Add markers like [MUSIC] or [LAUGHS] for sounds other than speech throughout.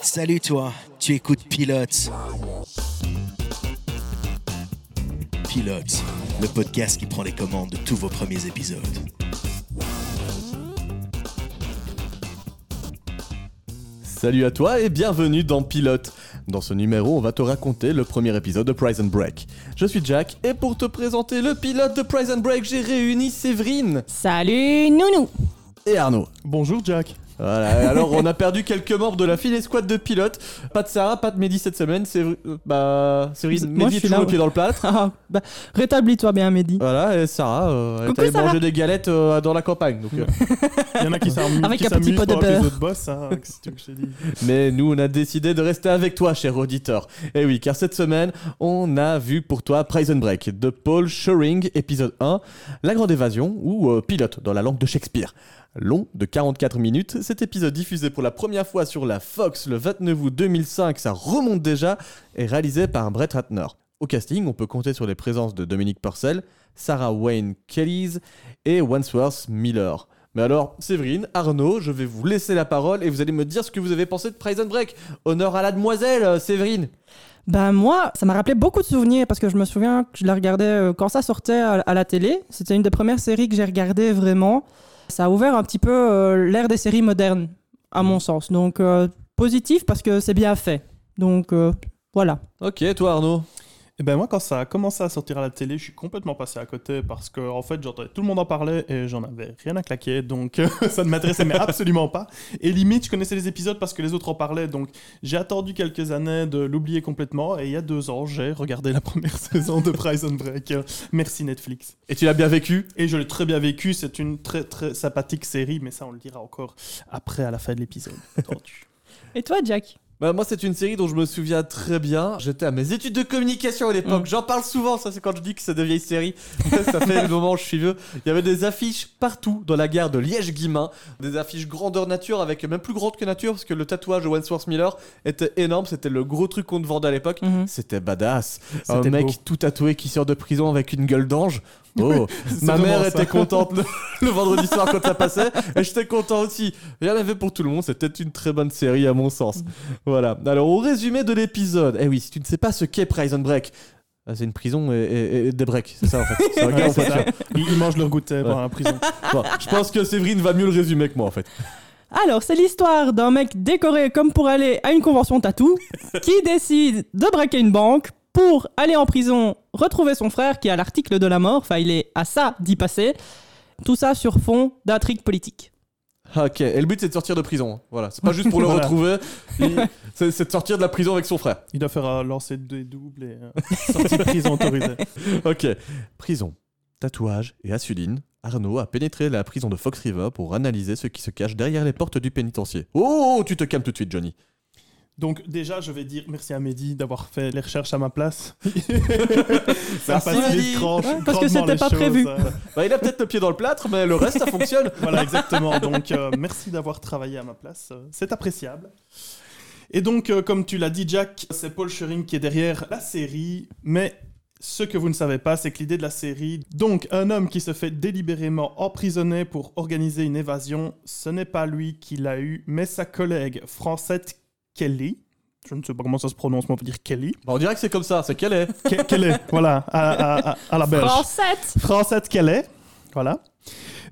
Salut toi, tu écoutes Pilote. Pilote, le podcast qui prend les commandes de tous vos premiers épisodes. Salut à toi et bienvenue dans Pilote. Dans ce numéro, on va te raconter le premier épisode de Prison Break. Je suis Jack et pour te présenter le pilote de Prison Break, j'ai réuni Séverine Salut Nounou et Arnaud. Bonjour Jack. Voilà, alors on a perdu quelques membres de la file escouade de pilotes. Pas de Sarah, pas de Mehdi cette semaine. C'est euh, bah Moi, Mehdi je est suis toujours là, le pied dans le plâtre. Ah, bah, Rétablis-toi bien, Mehdi. Voilà, et Sarah, euh, elle est allée Sarah. manger des galettes euh, dans la campagne. Donc, euh, Il y en a qui s'amusent Avec qui un petit pot de beurre. autres boss, hein, [LAUGHS] que que Mais nous, on a décidé de rester avec toi, cher auditeur. Et oui, car cette semaine, on a vu pour toi Prison Break de Paul Schering, épisode 1, La Grande Évasion, ou euh, Pilote dans la langue de Shakespeare. Long de 44 minutes, cet épisode diffusé pour la première fois sur la Fox le 29 août 2005, ça remonte déjà, est réalisé par Brett Ratner. Au casting, on peut compter sur les présences de Dominique Purcell, Sarah Wayne Kellys et Wandsworth Miller. Mais alors, Séverine, Arnaud, je vais vous laisser la parole et vous allez me dire ce que vous avez pensé de Prison Break. Honneur à la demoiselle, euh, Séverine. Bah moi, ça m'a rappelé beaucoup de souvenirs parce que je me souviens que je la regardais euh, quand ça sortait à la télé. C'était une des premières séries que j'ai regardées vraiment. Ça a ouvert un petit peu euh, l'ère des séries modernes, à mon sens. Donc euh, positif parce que c'est bien fait. Donc euh, voilà. Ok, toi Arnaud? Et ben moi, quand ça a commencé à sortir à la télé, je suis complètement passé à côté parce que en fait, j'entendais tout le monde en parler et j'en avais rien à claquer, donc [LAUGHS] ça ne m'intéressait mais absolument pas. Et limite, je connaissais les épisodes parce que les autres en parlaient, donc j'ai attendu quelques années de l'oublier complètement. Et il y a deux ans, j'ai regardé la [LAUGHS] première saison de Prison Break. Merci Netflix. Et tu l'as bien vécu? Et je l'ai très bien vécu. C'est une très très sympathique série, mais ça, on le dira encore après à la fin de l'épisode. Et toi, Jack? Bah, moi, c'est une série dont je me souviens très bien. J'étais à mes études de communication à l'époque. Mm. J'en parle souvent, ça, c'est quand je dis que c'est de vieilles séries. ça fait le moment où je suis vieux. Il y avait des affiches partout dans la gare de Liège-Guimain. Des affiches grandeur nature, avec même plus grande que nature, parce que le tatouage de Wandsworth Miller était énorme. C'était le gros truc qu'on te vendait à l'époque. Mhm. C'était badass. Un mec beau. tout tatoué qui sort de prison avec une gueule d'ange. Oh, [LAUGHS] ma mère ça. était contente le, [LAUGHS] le vendredi soir quand ça passait, et j'étais content aussi. Il y en avait pour tout le monde, c'était une très bonne série à mon sens. Voilà. Alors, au résumé de l'épisode, eh oui, si tu ne sais pas ce qu'est Prison Break, ah, c'est une prison et, et- et des breaks, c'est ça en fait. [LAUGHS] C'est Ouais, ça. Ils, ils mangent leur goûter Ouais. dans la prison. Bon, je pense que Séverine va mieux le résumer que moi en fait. Alors, c'est l'histoire d'un mec décoré comme pour aller à une convention tatou qui décide de braquer une banque pour aller en prison retrouver son frère qui a l'article de la mort. Enfin, il est à ça d'y passer. Tout ça sur fond d'intrigue politique. Ah, Ok, et le but c'est de sortir de prison. Voilà, c'est pas juste pour le [LAUGHS] Voilà. retrouver, il- c'est c'est de sortir de la prison avec son frère. Il doit faire un lancer des doubles et euh, [LAUGHS] sortie de prison autorisée. Ok. Prison. Tatouage et Assuline. Arnaud a pénétré la prison de Fox River pour analyser ce qui se cache derrière les portes du pénitencier. Oh, tu te calmes tout de suite, Johnny. Donc déjà, je vais dire merci à Mehdi d'avoir fait les recherches à ma place. [LAUGHS] ça facilite Ouais, parce que c'était pas choses, prévu. euh, Bah, il a peut-être le pied dans le plâtre, mais le reste, ça [LAUGHS] fonctionne. voilà, exactement. Donc euh, merci d'avoir travaillé à ma place. euh, C'est appréciable. Et donc, euh, comme tu l'as dit, Jack, c'est Paul Schering qui est derrière la série, mais ce que vous ne savez pas, c'est que l'idée de la série, donc un homme qui se fait délibérément emprisonner pour organiser une évasion, ce n'est pas lui qui l'a eu, mais sa collègue Francette Kelly. Je ne sais pas comment ça se prononce, mais on peut dire Kelly. Bah, on dirait que c'est comme ça, c'est qu'elle est. Ke- Kelly, voilà, à, à- à- à la belge. Francette Francette Kelly, voilà.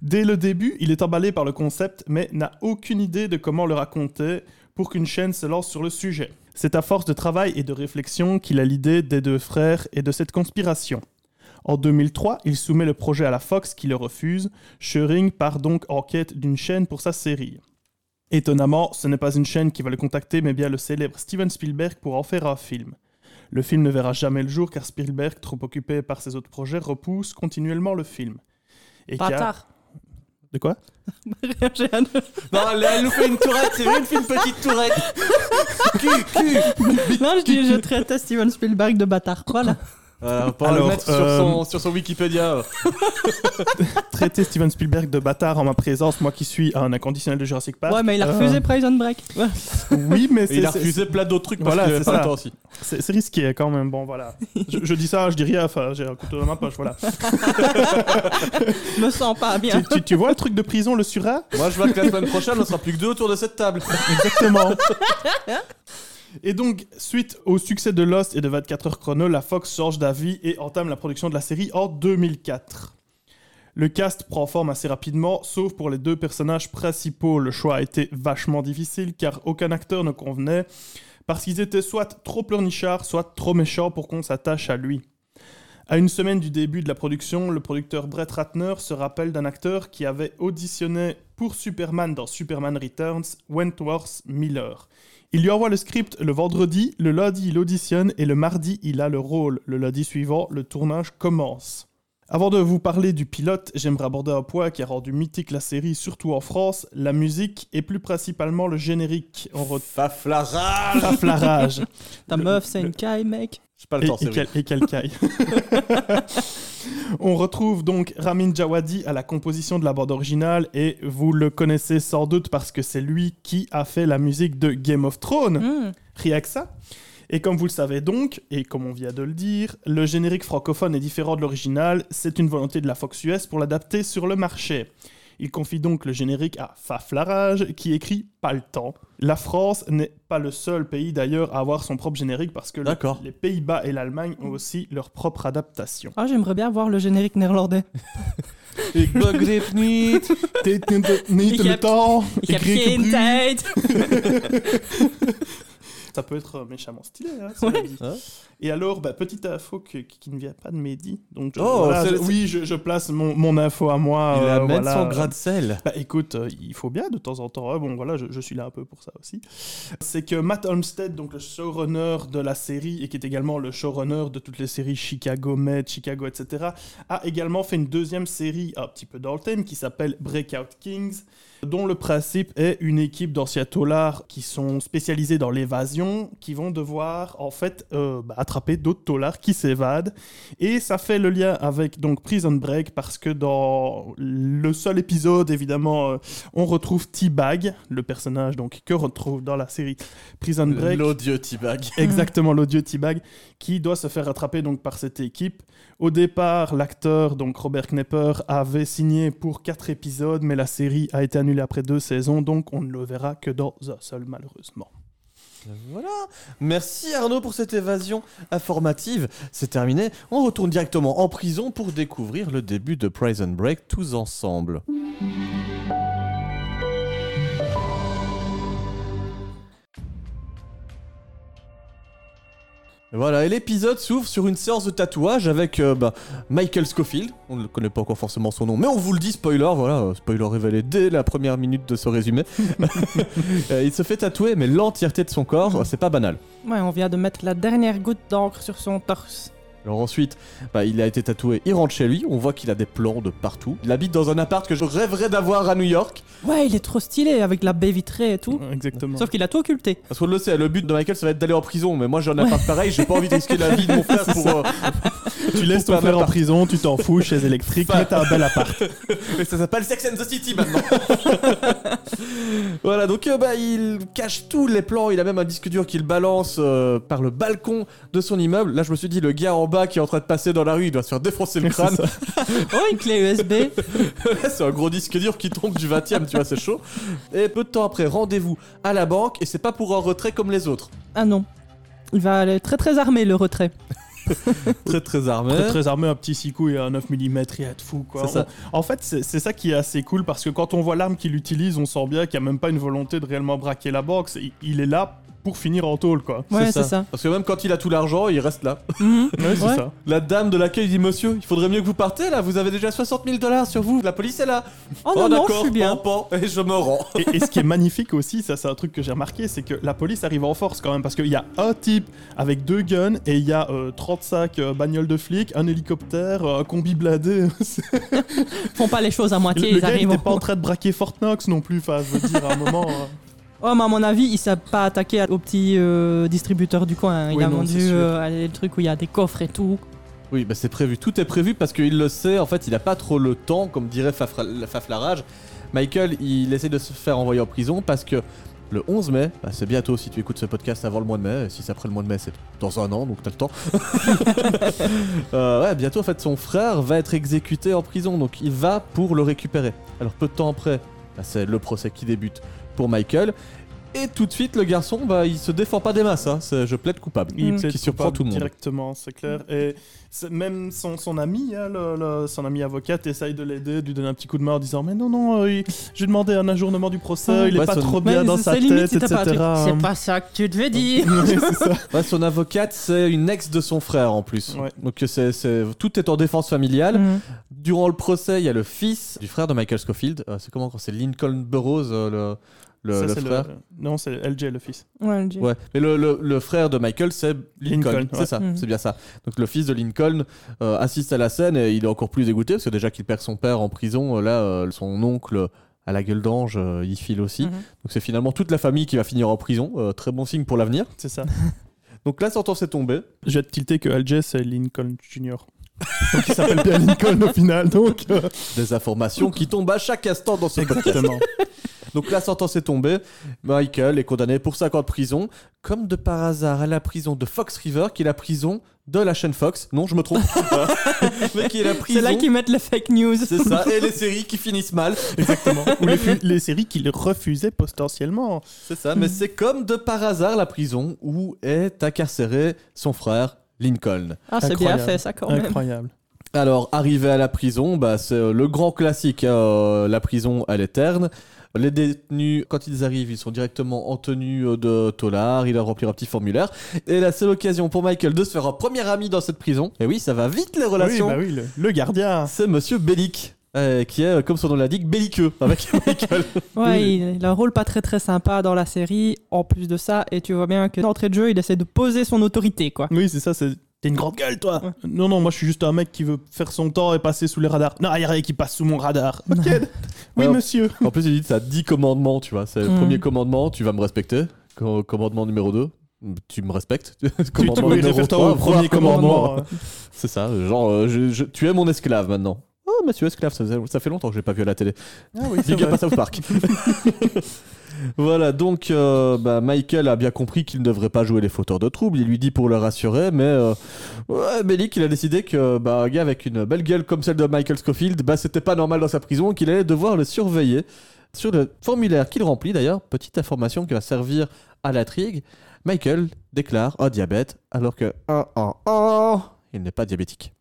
Dès le début, il est emballé par le concept, mais n'a aucune idée de comment le raconter pour qu'une chaîne se lance sur le sujet. C'est à force de travail et de réflexion qu'il a l'idée des deux frères et de cette conspiration. En 2003, il soumet le projet à la Fox qui le refuse. Schering part donc en quête d'une chaîne pour sa série. Étonnamment, ce n'est pas une chaîne qui va le contacter, mais bien le célèbre Steven Spielberg pour en faire un film. Le film ne verra jamais le jour car Spielberg, trop occupé par ses autres projets, repousse continuellement le film. Et car- Bâtard. De quoi? [LAUGHS] J'ai un- Non, elle, nous fait une tourette, c'est une petite tourette. [LAUGHS] Cul, cul. Non, je dis, je traitais Steven Spielberg de bâtard. Voilà. Euh, on va le Alors, mettre sur, euh, son, sur son Wikipédia. [LAUGHS] Traiter Steven Spielberg de bâtard en ma présence, moi qui suis un inconditionnel de Jurassic Park. Ouais, mais il a euh, refusé Prison Break. Ouais. [LAUGHS] Oui, mais c'est il a refusé plein d'autres trucs parce Voilà, temps aussi. c'est- c'est risqué quand même. Bon, voilà. Je, je dis ça, je dis rien. Enfin, j'ai un couteau dans ma poche. Voilà. Je [LAUGHS] me sens pas bien. tu, tu- tu vois le truc de prison, le surat Moi, je vois que la semaine prochaine, on sera plus que deux autour de cette table. Exactement. Et donc, suite au succès de Lost et de 24 heures chrono, la Fox change d'avis et entame la production de la série en 2004. Le cast prend forme assez rapidement, sauf pour les deux personnages principaux. Le choix a été vachement difficile car aucun acteur ne convenait, parce qu'ils étaient soit trop pleurnichards, soit trop méchants pour qu'on s'attache à lui. À une semaine du début de la production, le producteur Brett Ratner se rappelle d'un acteur qui avait auditionné pour Superman dans Superman Returns, Wentworth Miller. Il lui envoie le script le vendredi, le lundi il auditionne et le mardi il a le rôle. Le lundi suivant, le tournage commence. Avant de vous parler du pilote, j'aimerais aborder un point qui a rendu mythique la série, surtout en France, la musique et plus principalement le générique. On Faf la rage retaffe la rage. Ta meuf, c'est une caille, mec. J'ai pas le temps, c'est quel, et quel caille. [LAUGHS] On retrouve donc Ramin Djawadi à la composition de la bande originale et vous le connaissez sans doute parce que c'est lui qui a fait la musique de Game of Thrones. Hmm. Rien que ça. Et comme vous le savez donc, et comme on vient de le dire, le générique francophone est différent de l'original, c'est une volonté de la Fox US pour l'adapter sur le marché. Il confie donc le générique à Faf Larage, qui écrit Pas le temps. La France n'est pas le seul pays d'ailleurs à avoir son propre générique parce que le- les Pays-Bas et l'Allemagne ont aussi leur propre adaptation. Ah, j'aimerais bien voir le générique néerlandais. [LAUGHS] Ik begrijp niet. Dit niet heb- temps, Ik heb geen tijd. [LAUGHS] Ça peut être méchamment stylé, hein. Hein [LAUGHS] Et alors, bah, petite info que- qui ne vient pas de Mehdi. Donc, je- Oh, voilà, je- oui, je, je place mon, mon info à moi. Il euh, amène voilà. son grain de sel. Bah écoute, euh, il faut bien de temps en temps. hein. Bon voilà, je, suis là un peu pour ça aussi. C'est que Matt Olmstead, donc le showrunner de la série et qui est également le showrunner de toutes les séries Chicago Med, Chicago, etc., a également fait une deuxième série un petit peu dans le thème qui s'appelle Breakout Kings, dont le principe est une équipe d'anciens taulards qui sont spécialisés dans l'évasion, qui vont devoir en fait euh, bah, attraper d'autres taulards qui s'évadent. Et ça fait le lien avec donc Prison Break parce que dans le seul épisode, évidemment, euh, on retrouve T-Bag, le personnage donc que retrouve dans la série Prison Break. L'odieux T-Bag. [LAUGHS] Exactement, l'odieux T-Bag, qui doit se faire attraper donc par cette équipe. Au départ, l'acteur, donc Robert Knepper, avait signé pour 4 épisodes, mais la série a été après deux saisons, donc on ne le verra que dans un seul, malheureusement. Voilà. Merci Arnaud pour cette évasion informative. C'est terminé. On retourne directement en prison pour découvrir le début de Prison Break tous ensemble. Voilà, et l'épisode s'ouvre sur une séance de tatouage avec euh, bah, Michael Scofield. On ne connaît pas encore forcément son nom, mais on vous le dit, spoiler, voilà, euh, spoiler révélé dès la première minute de ce résumé. [LAUGHS] Euh, il se fait tatouer, mais l'entièreté de son corps, euh, c'est pas banal. Ouais, on vient de mettre la dernière goutte d'encre sur son torse. Alors ensuite, bah, il a été tatoué, il rentre chez lui, on voit qu'il a des plans de partout. Il habite dans un appart que je rêverais d'avoir à New York. Ouais, il est trop stylé avec la baie vitrée et tout. Exactement. Sauf qu'il a tout occulté. Parce qu'on le sait, le but de Michael, ça va être d'aller en prison. Mais moi, j'ai un appart pareil, j'ai pas envie de risquer la vie de mon [LAUGHS] frère pour... euh, Tu laisses ton frère en appart. prison, tu t'en fous, chaise électrique, mais t'as un bel appart. [LAUGHS] Mais ça s'appelle Sex and the City maintenant. [LAUGHS] voilà, donc euh, bah, il cache tous les plans. Il a même un disque dur qu'il balance euh, par le balcon de son immeuble. Là, je me suis dit, le gars en bas qui est en train de passer dans la rue, il doit se faire défoncer le [LAUGHS] crâne. Oh, une clé USB. [LAUGHS] c'est un gros disque dur qui tombe du 20 e tu vois, c'est chaud. Et peu de temps après, rendez-vous à la banque. Et c'est pas pour un retrait comme les autres. Ah non. Il va aller très très armé le retrait. [LAUGHS] Très très armé. Très, très armé, un petit six coups et un 9 mm, rien de fou quoi. C'est ça. On- en fait, c'est ça qui est assez cool parce que quand on voit l'arme qu'il utilise, on sent bien qu'il n'y a même pas une volonté de réellement braquer la banque. Il est là pour finir en tôle quoi. Ouais, c'est ça. Parce que même quand il a tout l'argent, il reste là. [LAUGHS] Mhm. Ouais, c'est Ouais. ça. La dame de l'accueil dit Monsieur, il faudrait mieux que vous partez là, vous avez déjà 60 000 dollars sur vous, la police est là. Oh non, non, je d'accord, suis bien. pan, pan, et je me rends. Et, et ce qui est magnifique aussi, ça c'est un truc que j'ai remarqué, c'est que la police arrive en force quand même parce qu'il y a un type avec deux guns et il y a euh, 35 euh, bagnoles de flics, un hélicoptère, euh, un combi blindé. Ils font pas les choses à le moitié, le ils gars il arrivent. était pas en train de braquer Fort Knox non plus. Enfin, je veux dire à un moment. [LAUGHS] euh, Oh, mais à mon avis, il s'est pas attaqué au petit euh, distributeur du coin. Il Oui, a non, vendu c'est sûr. euh, le truc où il y a des coffres et tout. Oui, bah c'est prévu. Tout est prévu parce qu'il le sait. En fait, il a pas trop le temps, comme dirait Fafra- Faflarage. Michael, il essaie de se faire envoyer en prison parce que le 11 mai, bah, c'est bientôt si tu écoutes ce podcast avant le mois de mai. Et si c'est après le mois de mai, c'est dans un an, donc t'as le temps. [LAUGHS] Euh, ouais, bientôt, en fait, son frère va être exécuté en prison, donc il va pour le récupérer. Alors, peu de temps après, bah, c'est le procès qui débute pour Michael. Et tout de suite, le garçon, bah, il se défend pas des masses. Hein. Je plaide coupable. Il Mm. plaide Qui surprend coupable tout le monde. Directement, c'est clair. Et même son, son ami, hein, le- le- son ami avocate, essaye de l'aider, de lui donner un petit coup de main en disant Mais non, non, euh, j'ai demandé un ajournement du procès, il est Ouais, pas son- trop bien Mais dans c'est- sa c'est limite tête, si etc. C'est pas ça que tu devais dire. [LAUGHS] Ça. Ouais, son avocate, c'est une ex de son frère en plus. Ouais. Donc c'est, c'est- tout est en défense familiale. Mhm. Durant le procès, il y a le fils du frère de Michael Scofield. Euh, c'est comment quand c'est Lincoln Burroughs, euh, le, le, Ça, le c'est frère Non, c'est LJ, le fils. Ouais. Ouais, mais le, le- le frère de Michael, c'est Lincoln. Lincoln, c'est ouais. ça, Mhm. c'est bien ça. Donc le fils de Lincoln euh, assiste à la scène et il est encore plus dégoûté parce que déjà qu'il perd son père en prison, euh, là, euh, son oncle à la gueule d'ange, euh, il file aussi. Mhm. Donc c'est finalement toute la famille qui va finir en prison. Euh, très bon signe pour l'avenir. C'est ça. [LAUGHS] Donc la sentence est tombée. Je vais te tilter que LJ, c'est Lincoln Jr. Donc il s'appelle bien Lincoln au final. Donc, euh, Des informations qui tombent à chaque instant dans ce exactement. Donc la sentence est tombée. Michael est condamné pour 5 ans de prison, comme de par hasard à la prison de Fox River, qui est la prison de la chaîne Fox. Non, je me trompe. [LAUGHS] Mais qui est la prison. C'est là qu'ils mettent les fake news. C'est ça, et les séries qui finissent mal. Exactement. [LAUGHS] Ou les, les séries qu'il refusait potentiellement. C'est ça, mais c'est comme de par hasard la prison où est incarcéré son frère Lincoln. Ah, c'est bien Incroyable. fait ça quand même. Incroyable. Alors, arrivé à la prison, bah, c'est euh, le grand classique, euh, la prison à l'éterne. Les détenus, quand ils arrivent, ils sont directement en tenue euh, de tolard, ils doivent remplir un petit formulaire. Et là, c'est l'occasion pour Michael de se faire un premier ami dans cette prison. Et oui, ça va vite les relations. Oui, bah oui, le, le gardien. C'est Monsieur Bellic. Euh, qui est, euh, comme son nom l'indique, belliqueux avec [LAUGHS] Michael. Ouais, il, il a un rôle pas très très sympa dans la série. En plus de ça, et tu vois bien que d'entrée de jeu, il essaie de poser son autorité, quoi. Oui, c'est ça, c'est. T'es une grande gueule, toi Ouais. Non, non, moi je suis juste un mec qui veut faire son temps et passer sous les radars. Non, il y a rien qui passe sous mon radar. Ok. oui, Ouais, monsieur. En plus, il dit ça 10 commandements, tu vois. C'est le Mm. premier commandement, tu vas me respecter. Co- commandement numéro 2, tu me respectes. Tu, [LAUGHS] tu commandement numéro réfère-toi 3, au premier commandement. C'est ça, genre, euh, je- je- tu es mon esclave maintenant. Oh, monsieur esclave, ça, fait longtemps que j'ai pas vu à la télé. Ah oui, Big up à South Park. [LAUGHS] voilà, donc euh, bah, Michael a bien compris qu'il ne devrait pas jouer les fauteurs de troubles. Il lui dit pour le rassurer, mais euh, ouais, Bellic, il a décidé que bah, un gars avec une belle gueule comme celle de Michael Scofield, bah, c'était pas normal dans sa prison, qu'il allait devoir le surveiller. Sur le formulaire qu'il remplit d'ailleurs, petite information qui va servir à l'intrigue, Michael déclare un diabète alors que oh, oh, oh, il n'est pas diabétique.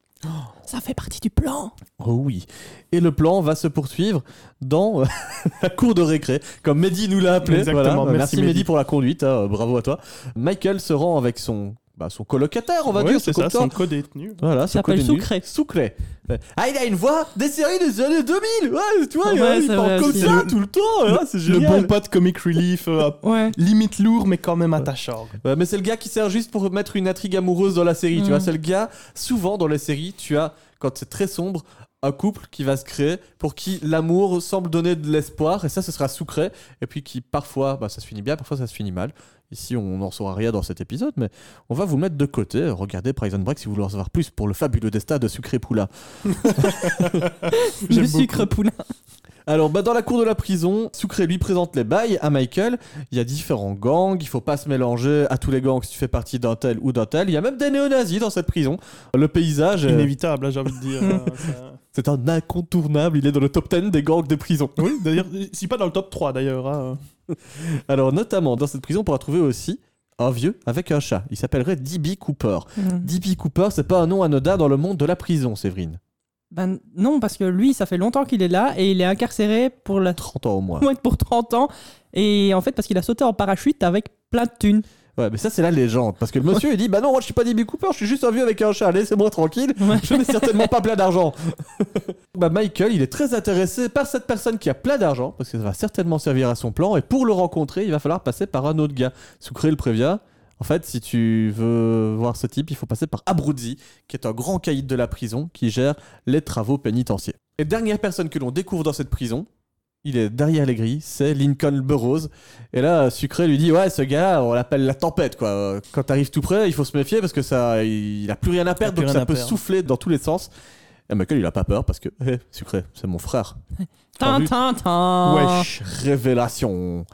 Ça fait partie du plan. Oh oui. Et le plan va se poursuivre dans euh, [LAUGHS] la cour de récré, comme Mehdi nous l'a appelé. Exactement, Voilà. merci, Mehdi Mehdi. pour la conduite, hein, bravo à toi. Michael se rend avec son, bah, son colocataire, on va Ouais, dire. c'est son ça, son co-détenu. Voilà, Ça s'appelle. Soucré. Soucré. Ouais. Ah, il a une voix des séries des années 2000 Ouais, tu vois, il- Ouais, il c'est parle comme ça Le- tout le temps. ouais, c'est Le génial. bon pote comic relief, euh, Ouais. limite lourd, mais quand même attachant. Ouais, mais c'est le gars qui sert juste pour mettre une intrigue amoureuse dans la série. Tu Mm. vois, c'est le gars, souvent dans les séries, tu as, quand c'est très sombre, un couple qui va se créer pour qui l'amour semble donner de l'espoir, et ça, ce sera sucré, et puis qui parfois, bah, ça se finit bien, parfois ça se finit mal. Ici, on n'en saura rien dans cet épisode, mais on va vous mettre de côté. Regardez Prison Break si vous voulez en savoir plus pour le fabuleux destin de Sucré Poula. [LAUGHS] Le sucre poulain. Alors, bah, dans la cour de la prison, Sucré lui présente les bails à Michael. Il y a différents gangs, il faut pas se mélanger à tous les gangs si tu fais partie d'un tel ou d'un tel. Il y a même des néo-nazis dans cette prison. Le paysage, euh, Inévitable, hein, j'ai envie de dire. [LAUGHS] euh, ça- c'est un incontournable. Il est dans le top 10 des gangs de prison. Oui, d'ailleurs, si pas dans le top 3 d'ailleurs. hein. [LAUGHS] Alors, notamment, dans cette prison, on pourra trouver aussi un vieux avec un chat. Il s'appellerait D.B. Cooper. Mhm. D.B. Cooper, c'est pas un nom anodin dans le monde de la prison, Séverine. Ben non, parce que lui, ça fait longtemps qu'il est là et il est incarcéré pour, la... 30 ans au moins. [LAUGHS] ouais, pour 30 ans. Et en fait, parce qu'il a sauté en parachute avec plein de thunes. Ouais, mais ça, c'est la légende. Parce que le monsieur, [LAUGHS] il dit Bah non, moi, je suis pas D.B. Cooper, je suis juste un vieux avec un chat. Laissez-moi tranquille. Je n'ai certainement pas plein d'argent. [LAUGHS] bah, Michael, il est très intéressé par cette personne qui a plein d'argent, parce que ça va certainement servir à son plan. Et pour le rencontrer, il va falloir passer par un autre gars. Sucré le prévient. En fait, si tu veux voir ce type, il faut passer par Abruzzi, qui est un grand caïd de la prison qui gère les travaux pénitentiaires. Et dernière personne que l'on découvre dans cette prison, il est derrière les grilles, c'est Lincoln Burroughs. Et là, Sucré lui dit Ouais, ce gars, on l'appelle la tempête, quoi. Quand t'arrives tout près, il faut se méfier parce que ça, il a plus rien à perdre, donc ça peut perdre. souffler dans tous les sens. Et Michael, il a pas peur parce que, hé, Sucré, c'est mon frère. [LAUGHS] Tin, vu tin, tin. Wesh. Révélation.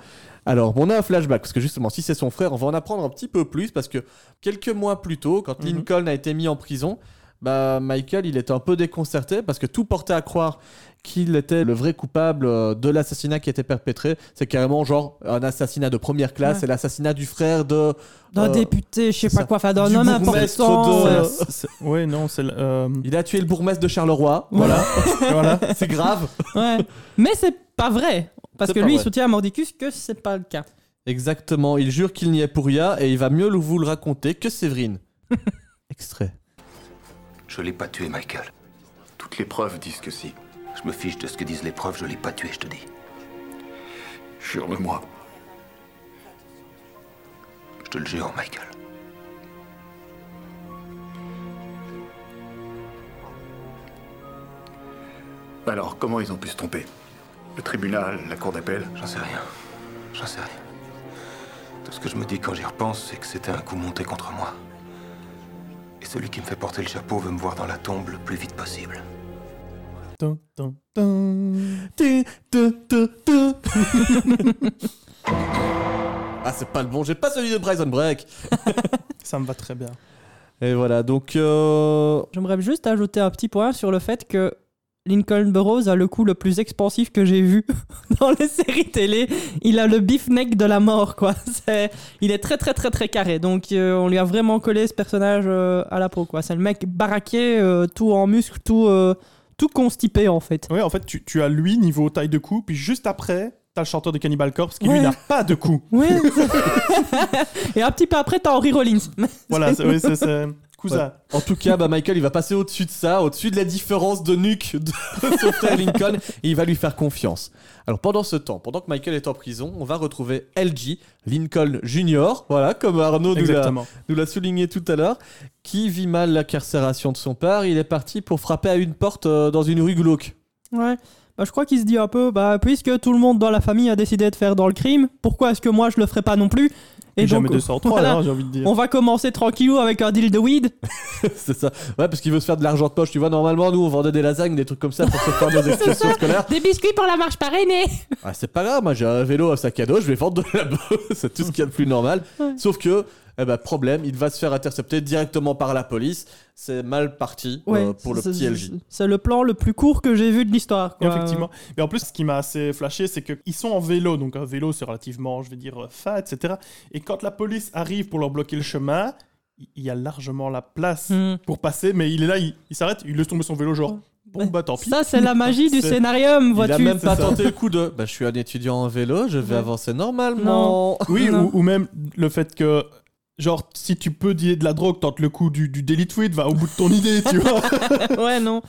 Alors, on a un flashback, parce que justement, si c'est son frère, on va en apprendre un petit peu plus, parce que quelques mois plus tôt, quand Mhm. Lincoln a été mis en prison, bah, Michael, il était un peu déconcerté, parce que tout portait à croire qu'il était le vrai coupable euh, de l'assassinat qui a été perpétré. C'est carrément genre un assassinat de première classe, Ouais. c'est l'assassinat du frère de... D'un Euh, député, je sais pas ça. quoi, enfin d'un Du homme important. de- [LAUGHS] euh, Ouais, non, c'est. le- euh, Il a tué le bourgmestre de Charleroi. Voilà. [LAUGHS] voilà. C'est grave. ouais. Mais c'est pas vrai. Parce que lui, il vrai. soutient à Mordicus que c'est pas le cas. Exactement, il jure qu'il n'y est pour rien et il va mieux vous le raconter que Séverine. [LAUGHS] Extrait. Je l'ai pas tué, Michael. Toutes les preuves disent que si. Je me fiche de ce que disent les preuves, je l'ai pas tué, je te dis. Jure-le-moi. Je te le jure, Michael. Alors, comment ils ont pu se tromper? Le tribunal, la cour d'appel? J'en sais rien. J'en sais rien. Tout ce que je me dis quand j'y repense, c'est que c'était un coup monté contre moi. Et celui qui me fait porter le chapeau veut me voir dans la tombe le plus vite possible. [LAUGHS] Ah, c'est pas le bon, j'ai pas celui de Bryson Break. [LAUGHS] Ça me va très bien. Et voilà, donc. euh, J'aimerais juste ajouter un petit point sur le fait que Lincoln Burroughs a le coup le plus expansif que j'ai vu [LAUGHS] dans les séries télé. Il a le beef neck de la mort, quoi. [LAUGHS] C'est, il est très très très très carré. Donc euh, on lui a vraiment collé ce personnage euh, à la peau, quoi. C'est le mec baraqué, euh, tout en muscle, tout tout constipé en fait. Oui, en fait, tu, tu as lui niveau taille de cou, puis juste après, t'as le chanteur de Cannibal Corpse qui Ouais. lui n'a pas de cou. Oui. [LAUGHS] Et un petit peu après, t'as Henry Rollins. Voilà, c'est oui, En tout cas, bah, Michael, il va passer au-dessus de ça, au-dessus de la différence de nuque de son frère Lincoln, et il va lui faire confiance. Alors pendant ce temps, pendant que Michael est en prison, on va retrouver LG, Lincoln Jr., voilà, comme Arnaud nous l'a Exactement. nous l'a souligné tout à l'heure, qui vit mal l'incarcération de son père. Il est parti pour frapper à une porte euh, dans une rue glauque. Ouais. Bah, je crois qu'il se dit un peu, bah, puisque tout le monde dans la famille a décidé de faire dans le crime, pourquoi est-ce que moi je le ferais pas non plus? Et jamais donc, 203, voilà. hein, j'ai envie de dire. on va commencer tranquillou avec un deal de weed. [LAUGHS] c'est ça. Ouais, parce qu'il veut se faire de l'argent de poche. Tu vois, normalement, nous, on vendait des lasagnes, des trucs comme ça pour se faire nos [LAUGHS] excursions scolaires. Des biscuits pour la marche parrainée. Ah, c'est pas grave, moi j'ai un vélo, un sac à dos, je vais vendre de la bouffe, [LAUGHS] c'est tout ce qu'il y a de plus normal. Ouais. Sauf que, eh ben, problème, il va se faire intercepter directement par la police. C'est mal parti euh, pour le petit LJ. C'est le plan le plus court que j'ai vu de l'histoire. Effectivement. Mais en plus, ce qui m'a assez flashé, c'est qu'ils sont en vélo. Donc, un vélo, c'est relativement, je vais dire, euh, fat, etc. Et quand la police arrive pour leur bloquer le chemin, il y a largement la place Hmm. pour passer. Mais il est là, il, il s'arrête, il laisse tomber son vélo, genre, bon, bah tant pis. Ça, c'est la magie du [LAUGHS] scénarium, Il a vois-tu. même pas tenté le coup de bah, je suis un étudiant en vélo, je vais Ouais. avancer normalement. Oui, Non. ou, ou même le fait que. Genre, si tu peux dire de la drogue, tente le coup du, du daily tweet, va au bout de ton idée, tu vois. [LAUGHS] ouais, non.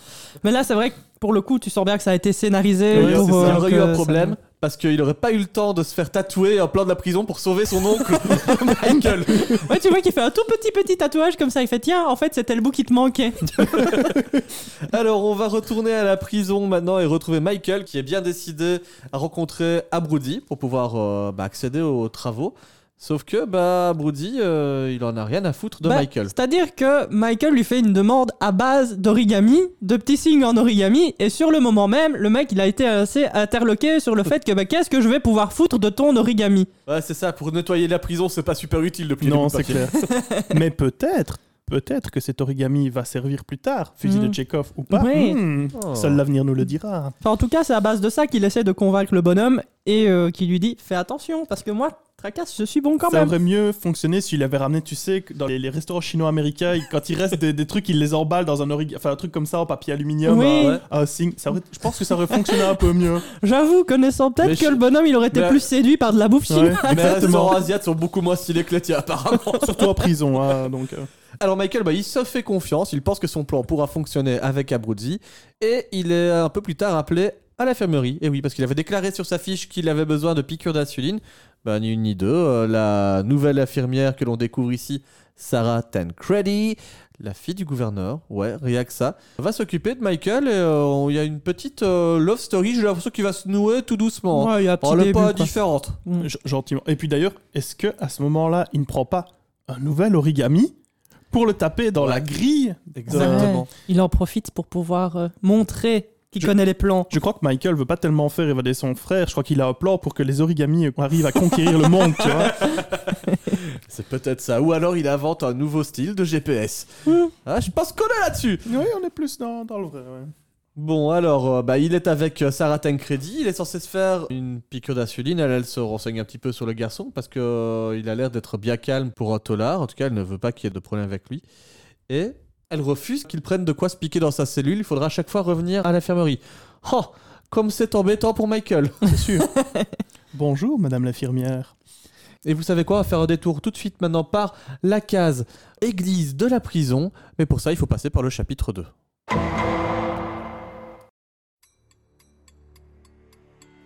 Mais là, c'est vrai que pour le coup, tu sens bien que ça a été scénarisé. Oui, pour, euh, Il y aurait eu un ça- problème parce qu'il aurait pas eu le temps de se faire tatouer en plein de la prison pour sauver son oncle [LAUGHS] Michael. Ouais, tu vois qu'il fait un tout petit petit tatouage comme ça. Il fait tiens, en fait, c'était le bout qui te manquait. [LAUGHS] Alors, on va retourner à la prison maintenant et retrouver Michael qui est bien décidé à rencontrer Abroudi pour pouvoir euh, bah, accéder aux travaux. Sauf que bah, Abroudi, euh, il en a rien à foutre de Bah, Michael. C'est-à-dire que Michael lui fait une demande à base d'origami, de petits signes en origami, et sur le moment même, le mec il a été assez interloqué sur le fait que bah, qu'est-ce que je vais pouvoir foutre de ton origami? Ouais, c'est ça, pour nettoyer la prison, c'est pas super utile de plier non, c'est clair. [LAUGHS] Mais peut-être, peut-être que cet origami va servir plus tard, fusil de Chekhov ou pas. Oui. Hmm, Oh. Seul l'avenir nous le dira. Enfin, en tout cas, c'est à base de ça qu'il essaie de convaincre le bonhomme et euh, qui lui dit fais attention parce que moi, tracasse, je suis bon quand ça même. aurait mieux fonctionné s'il avait ramené, tu sais, dans les, les restaurants chinois américains, il- quand il reste des, des trucs, il les emballe dans un origami, enfin un truc comme ça en papier aluminium. Oui. un- un signe. Ça aurait- je pense que ça aurait fonctionné un peu mieux. J'avoue, connaissant peut-être que je- le bonhomme il aurait été Mais- plus séduit par de la bouffe Ouais. chinoise. Mais les restaurants asiates sont beaucoup moins stylés que les tiens, apparemment. Surtout en prison, hein, donc. euh. Alors Michael, bah, il se fait confiance, il pense que son plan pourra fonctionner avec Abruzzi, et il est un peu plus tard appelé à l'infirmerie. Et oui, parce qu'il avait déclaré sur sa fiche qu'il avait besoin de piqûres d'insuline. Bah, ni une ni deux. Euh, la nouvelle infirmière que l'on découvre ici, Sarah Tancredi, la fille du gouverneur, ouais, rien que ça, va s'occuper de Michael et euh, il y a une petite euh, love story, j'ai l'impression qu'il va se nouer tout doucement. Ouais, il y a un petit Oh, début, pas quoi. différente. Mm. Gentiment. Et puis d'ailleurs, est-ce que à ce moment-là, il ne prend pas un nouvel origami? Pour le taper dans la grille Exactement. Ouais. Il en profite pour pouvoir euh, montrer qu'il Je- connaît les plans. Je crois que Michael veut pas tellement faire évader son frère. Je crois qu'il a un plan pour que les origamis arrivent à conquérir le monde, tu vois. [LAUGHS] C'est peut-être ça. Ou alors il invente un nouveau style de GPS. Ah, je pense qu'on est là-dessus. Oui, on est plus dans, dans le vrai. ouais. Bon, alors, euh, bah, il est avec euh, Sarah Tancredi. Il est censé se faire une piqûre d'insuline. Elle, elle se renseigne un petit peu sur le garçon parce que euh, il a l'air d'être bien calme pour un tolard. En tout cas, elle ne veut pas qu'il y ait de problème avec lui. Et elle refuse qu'il prenne de quoi se piquer dans sa cellule. Il faudra à chaque fois revenir à l'infirmerie. Oh, comme c'est embêtant pour Michael. C'est sûr. [LAUGHS] Bonjour, madame l'infirmière. Et vous savez quoi? On va faire un détour tout de suite maintenant par la case église de la prison. Mais pour ça, il faut passer par le chapitre 2.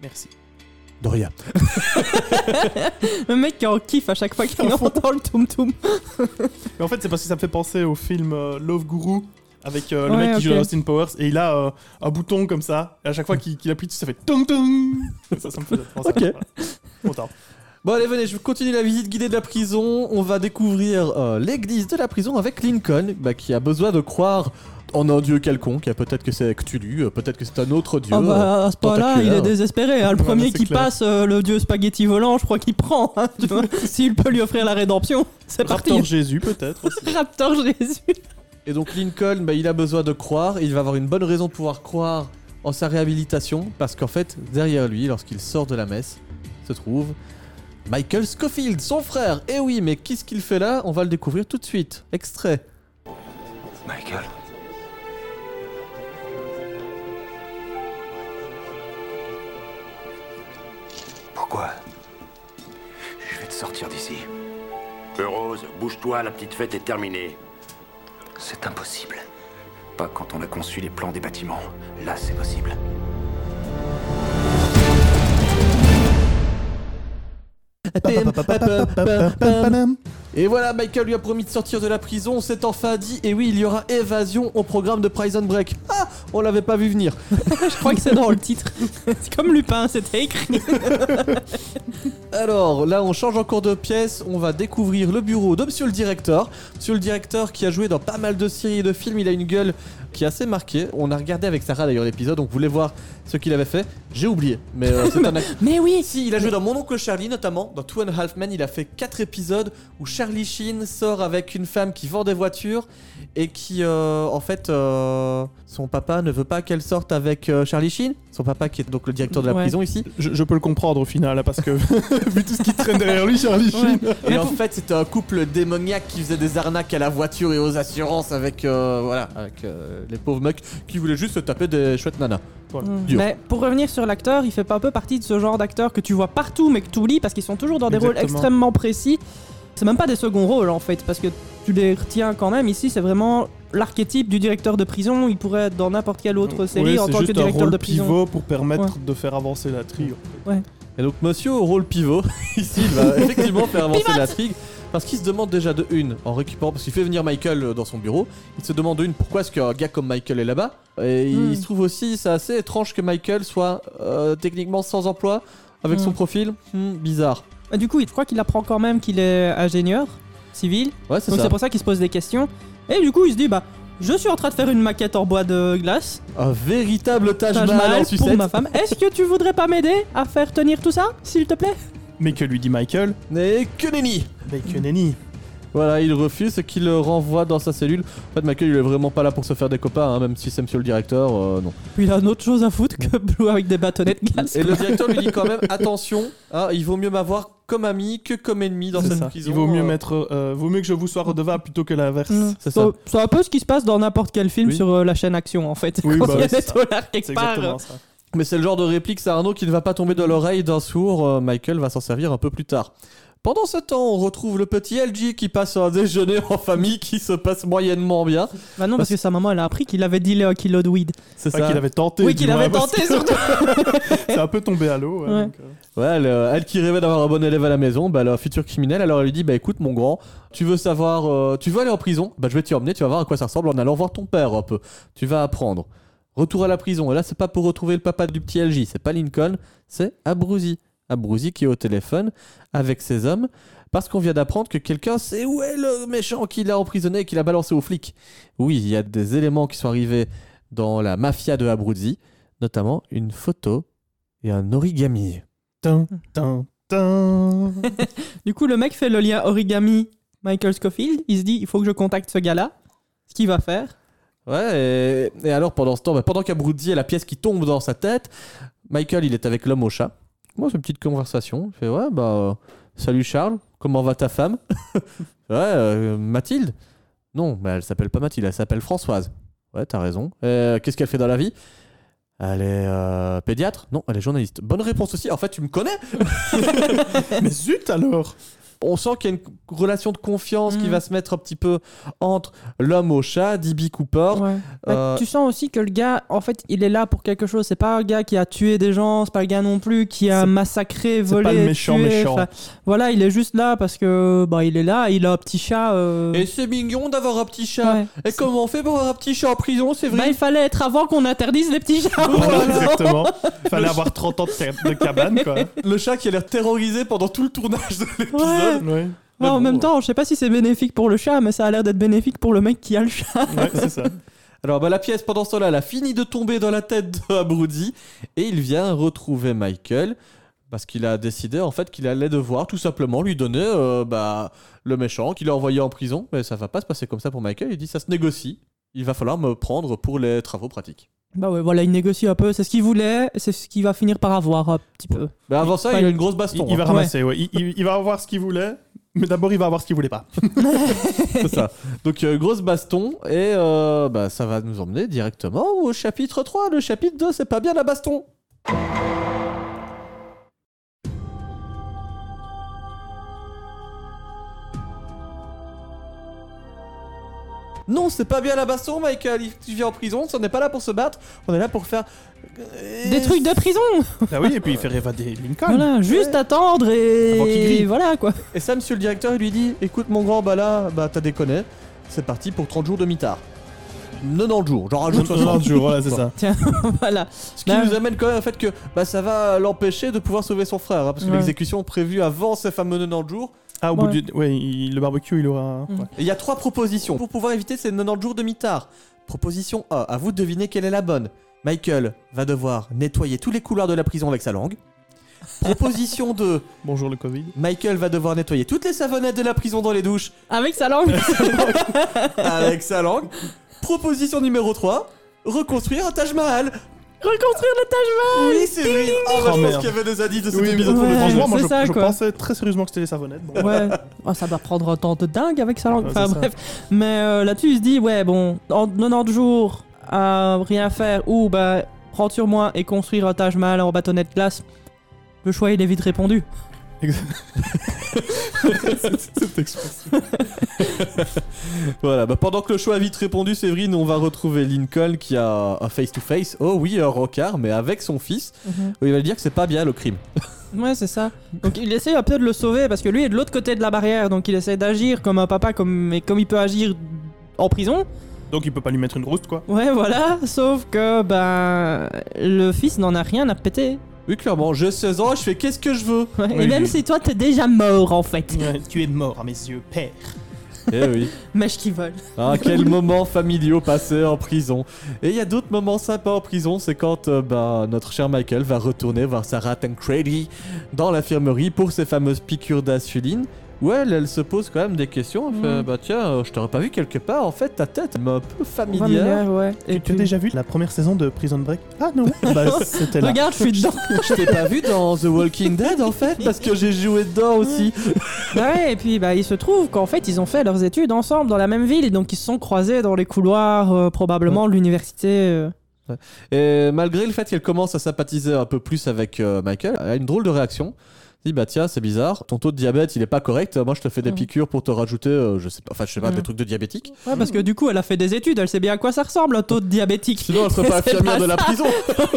Merci. De rien. [LAUGHS] Le mec qui en kiffe à chaque fois qu'il [LAUGHS] entend le toum toum. Mais en fait, c'est parce que ça me fait penser au film euh, Love Guru avec euh, le Ouais, mec qui joue dans Austin Powers et il a euh, un bouton comme ça. Et à chaque fois qu'il appuie dessus, ça fait tong [LAUGHS] tong. Ça, ça me fait penser Ok. Voilà. Bon allez venez, je continue la visite guidée de la prison. On va découvrir euh, l'église de la prison avec Lincoln, bah, qui a besoin de croire en un dieu quelconque. Peut-être que c'est Cthulhu, euh, peut-être que c'est un autre dieu. Ah bah, à ce point-là, il est désespéré. hein. Le premier qui clair. passe, euh, le dieu spaghetti volant, je crois qu'il prend. hein. [LAUGHS] S'il peut lui offrir la rédemption, c'est parti. Raptor Jésus, peut-être. [LAUGHS] Raptor Jésus. Et donc Lincoln, bah, il a besoin de croire. Il va avoir une bonne raison de pouvoir croire en sa réhabilitation, parce qu'en fait, derrière lui, lorsqu'il sort de la messe, se trouve Michael Scofield, son frère. Et oui, mais qu'est-ce qu'il fait là? On va le découvrir tout de suite. Extrait. Michael. Pourquoi Je vais te sortir d'ici. Rose, bouge-toi, la petite fête est terminée. C'est impossible. Pas quand on a conçu les plans des bâtiments. Là, c'est possible. Et voilà, Michael lui a promis de sortir de la prison, on s'est enfin dit, et oui, il y aura évasion au programme de Prison Break. Ah, on l'avait pas vu venir. [LAUGHS] Je crois que c'est dans le titre. [LAUGHS] C'est comme Lupin, c'était écrit. [LAUGHS] Alors, là, on change encore de pièce, on va découvrir le bureau de Monsieur le Directeur. Monsieur le Directeur qui a joué dans pas mal de séries et de films, il a une gueule qui est assez marquée. On a regardé avec Sarah d'ailleurs l'épisode, on voulait voir ce qu'il avait fait. J'ai oublié, mais euh, c'est [LAUGHS] un acteur. Mais oui, Si, il a joué dans Mon oncle Charlie notamment, dans Two and a Half Men, il a fait 4 épisodes où Charlie Sheen sort avec une femme qui vend des voitures et qui, euh, en fait, euh, son papa ne veut pas qu'elle sorte avec euh, Charlie Sheen, son papa qui est donc le directeur de la Ouais. prison ici. Je, je peux le comprendre au final, parce que [LAUGHS] vu tout ce qui traîne derrière lui, Charlie Sheen. Et en fait, c'était un couple démoniaque qui faisait des arnaques à la voiture et aux assurances avec, euh, voilà, avec euh, les pauvres mecs qui voulaient juste se taper des chouettes nanas. Mm. Mais pour revenir sur l'acteur, il fait pas un peu partie de ce genre d'acteur que tu vois partout mais que tu oublies parce qu'ils sont toujours dans des rôles extrêmement précis. C'est même pas des seconds rôles en fait parce que tu les retiens quand même. Ici, c'est vraiment l'archétype du directeur de prison. Il pourrait être dans n'importe quelle autre série en tant que juste un directeur rôle de prison. pivot pour permettre de faire avancer la trio. Et donc, monsieur au rôle pivot, [LAUGHS] ici, il va [LAUGHS] effectivement faire avancer la trigue. Parce qu'il se demande déjà de une, en récupérant, parce qu'il fait venir Michael euh, dans son bureau, il se demande de une pourquoi est-ce qu'un gars comme Michael est là-bas? Et Hmm. il se trouve aussi, c'est assez étrange que Michael soit euh, techniquement sans emploi, avec Hmm. son profil. Hmm, bizarre. Et Du coup, je crois qu'il apprend quand même qu'il est ingénieur civil. Ouais, c'est Donc c'est pour ça qu'il se pose des questions. Et du coup, il se dit bah. Je suis en train de faire une maquette en bois de glace. Un véritable Taj Taj Mahal en pour ma femme. Est-ce que tu voudrais pas m'aider à faire tenir tout ça, s'il te plaît? Mais que lui dit Michael Mais que nenni Bacon Nenny. Voilà, il refuse, ce qui le renvoie dans sa cellule. En fait, Michael, il est vraiment pas là pour se faire des copains, hein, même si c'est monsieur le directeur, euh, non. Puis il a une autre chose à foutre que [LAUGHS] Blue avec des bâtonnets de glace. Et le directeur lui dit quand même, [LAUGHS] attention, hein, il vaut mieux m'avoir comme ami que comme ennemi dans C'est cette ça. prison. Il vaut mieux euh. mettre, euh, vaut mieux que je vous sois redevable plutôt que l'inverse. Mm. C'est ça. C'est un peu ce qui se passe dans n'importe quel film Oui. sur euh, la chaîne Action en fait. Oui, [LAUGHS] Quand bah il y a des quelque C'est part. Ça. Mais c'est le genre de réplique, c'est Arnaud qui ne va pas tomber de l'oreille d'un sourd. euh, Michael va s'en servir un peu plus tard. Pendant ce temps, on retrouve le petit LG qui passe un déjeuner en famille qui se passe moyennement bien. Bah non, parce que sa maman, elle a appris qu'il avait dealé un kilo de weed. C'est Pas qu'il avait tenté. Oui, qu'il avait tenté que surtout. [LAUGHS] C'est un peu tombé à l'eau. ouais, Ouais. donc, euh, Ouais, elle, euh, elle qui rêvait d'avoir un bon élève à la maison, bah, la future criminelle, alors elle lui dit Bah écoute, mon grand, tu veux savoir, euh, tu veux aller en prison? Bah je vais t'y emmener, tu vas voir à quoi ça ressemble en allant voir ton père un peu. Tu vas apprendre. Retour à la prison, et là, c'est pas pour retrouver le papa du petit LJ, c'est pas Lincoln, c'est Abruzi. Abruzi qui est au téléphone avec ses hommes parce qu'on vient d'apprendre que quelqu'un sait où est le méchant qui l'a emprisonné et qui l'a balancé aux flics. Oui, il y a des éléments qui sont arrivés dans la mafia de Abruzzi, notamment une photo et un origami. tin. [LAUGHS] Du coup, le mec fait le lien origami Michael Scofield. Il se dit, il faut que je contacte ce gars-là. Ce qu'il va faire. Ouais, et, alors pendant ce temps, bah, pendant qu'Abruzzi a la pièce qui tombe dans sa tête, Michael il est avec l'homme au chat. Moi, c'est une petite conversation. Il fait Ouais, bah, euh, salut Charles, comment va ta femme? [LAUGHS] Ouais, euh, Mathilde? Non, mais elle s'appelle pas Mathilde, elle s'appelle Françoise. Ouais, t'as raison. Euh, Qu'est-ce qu'elle fait dans la vie? Elle est pédiatre? Non, elle est journaliste. Bonne réponse aussi. En fait, tu me connais? [LAUGHS] Mais zut alors On sent qu'il y a une relation de confiance qui Mm. va se mettre un petit peu entre l'homme au chat, D.B. Cooper. Ouais. Bah, Euh, tu sens aussi que le gars, en fait, il est là pour quelque chose. C'est pas un gars qui a tué des gens, c'est pas le gars non plus qui a C'est- massacré, volé, pas le méchant tué. méchant. Voilà, il est juste là parce que bah il est là, il a un petit chat. euh, Et c'est mignon d'avoir un petit chat. ouais. Et comment on fait pour avoir un petit chat en prison, c'est Bah, vrai il fallait être avant qu'on interdise les petits chats. Voilà, [LAUGHS] exactement. Fallait avoir 30 ans de, ca- de cabane, quoi. Le chat qui a l'air terrorisé pendant tout le tournage de l'épisode. Ouais. Ouais, Mais Ouais, en bon, même temps, je sais pas si c'est bénéfique pour le chat, mais ça a l'air d'être bénéfique pour le mec qui a le chat. ouais c'est ça. [LAUGHS] Alors bah, la pièce pendant ce temps-là, elle a fini de tomber dans la tête de Abruzzi et il vient retrouver Michael parce qu'il a décidé en fait qu'il allait devoir tout simplement lui donner euh, bah, le méchant qu'il a envoyé en prison. Mais ça va pas se passer comme ça pour Michael. Il dit ça se négocie. Il va falloir me prendre pour les travaux pratiques. Bah ouais, voilà, il négocie un peu. C'est ce qu'il voulait, c'est ce qu'il va finir par avoir un petit peu. Mais avant ça, Enfin, il a il- une grosse Il, baston. il va hein. ramasser, ouais. Il, il- il va avoir ce qu'il voulait, mais d'abord il va avoir ce qu'il voulait pas. [LAUGHS] [LAUGHS] C'est ça. Donc euh, grosse baston et euh, bah, ça va nous emmener directement au chapitre 3. Le chapitre 2, c'est pas bien la baston. Non, c'est pas bien la baston, Michael. Il- Tu viens en prison, on n'est pas là pour se battre, on est là pour faire. euh, Des trucs de prison [LAUGHS] Ah oui, et puis il fait évader Lincoln. Voilà, juste attendre et. Avant qu'il grille. Voilà quoi. Et ça, monsieur le directeur, il lui dit Écoute, mon grand, bah là, bah t'as déconné. C'est parti pour 30 jours de mitard. 90 jours, j'en rajoute 60 60 jours, voilà, c'est ça. [LAUGHS] voilà. Ce qui Bah, nous amène quand même au fait que bah, ça va l'empêcher de pouvoir sauver son frère. hein, parce que Ouais. l'exécution prévue avant ces fameux 90 jours. Ah, au bout Ouais. du. Ouais, il- le barbecue, il aura. Mm. ouais. Il y a trois propositions pour pouvoir éviter ces 90 jours de mitard. Proposition A, à vous de deviner quelle est la bonne. Michael va devoir nettoyer tous les couloirs de la prison avec sa langue. Proposition 2, [LAUGHS] Bonjour le Covid. Michael va devoir nettoyer toutes les savonnettes de la prison dans les douches Avec sa langue. [LAUGHS] avec sa langue. Proposition numéro 3, reconstruire un Taj Mahal. Reconstruire le Taj Mahal. Oui, c'est vrai. Oh, bah, je pense merde. qu'il y avait des indices de cet Oui, épisode Ouais, franchement. moi je, ça, je pensais très sérieusement que c'était les savonnettes. Bon. Ouais. Oh, ça doit prendre un temps de dingue avec sa langue. Enfin ça. bref. Mais euh, là-dessus, il se dit ouais, bon, en 90 jours à rien faire ou bah prendre sur moi et construire un Taj Mahal en bâtonnet de glace. Le choix, il est vite répondu. [LAUGHS] Cette expression. Voilà, bah pendant que le choix a vite répondu, Séverine, on va retrouver Lincoln qui a un face-to-face. Oh oui, un rencard, mais avec son fils. où il va lui dire que c'est pas bien le crime. [LAUGHS] Ouais, c'est ça. Donc il essaie un peu de le sauver parce que lui est de l'autre côté de la barrière, donc il essaie d'agir comme un papa, comme, mais comme il peut agir en prison. Donc il peut pas lui mettre une rouste, quoi. Ouais, voilà. Sauf que, ben, le fils n'en a rien à péter. Oui, clairement, j'ai 16 ans, je fais qu'est-ce que je veux. Ouais, Oui, et même si toi t'es déjà mort en fait. tu es mort à mes yeux, père. Eh oui. [LAUGHS] Mèche qui vole. Ah, quel [LAUGHS] moment familiaux passés en prison. Et il y a d'autres moments sympas en prison, c'est quand euh, bah, notre cher Michael va retourner voir Sarah Tancredi dans l'infirmerie pour ses fameuses piqûres d'insuline. Où elle, elle se pose quand même des questions. Elle fait Mm. Bah tiens, euh, je t'aurais pas vu quelque part. En fait, ta tête elle m'est un peu familière. Familière, ouais. Et tu as déjà vu la première saison de Prison Break? Ah non [LAUGHS] Bah [LAUGHS] c'était là. Regarde, je suis dedans. [LAUGHS] Je t'ai pas vu dans The Walking Dead en fait, parce que j'ai joué dedans aussi. ouais, et puis bah, il se trouve qu'en fait ils ont fait leurs études ensemble dans la même ville, donc ils se sont croisés dans les couloirs euh, probablement de l'université. euh. Et malgré le fait qu'elle commence à sympathiser un peu plus avec euh, Michael, elle a une drôle de réaction. Dit bah tiens c'est bizarre, ton taux de diabète il est pas correct, moi je te fais des Mhm. piqûres pour te rajouter, euh, je sais pas, enfin je sais pas, des trucs de diabétique. Ouais, parce que du coup, elle a fait des études, elle sait bien à quoi ça ressemble un taux de diabétique. Sinon elle serait pas [LAUGHS] infirmière de la prison.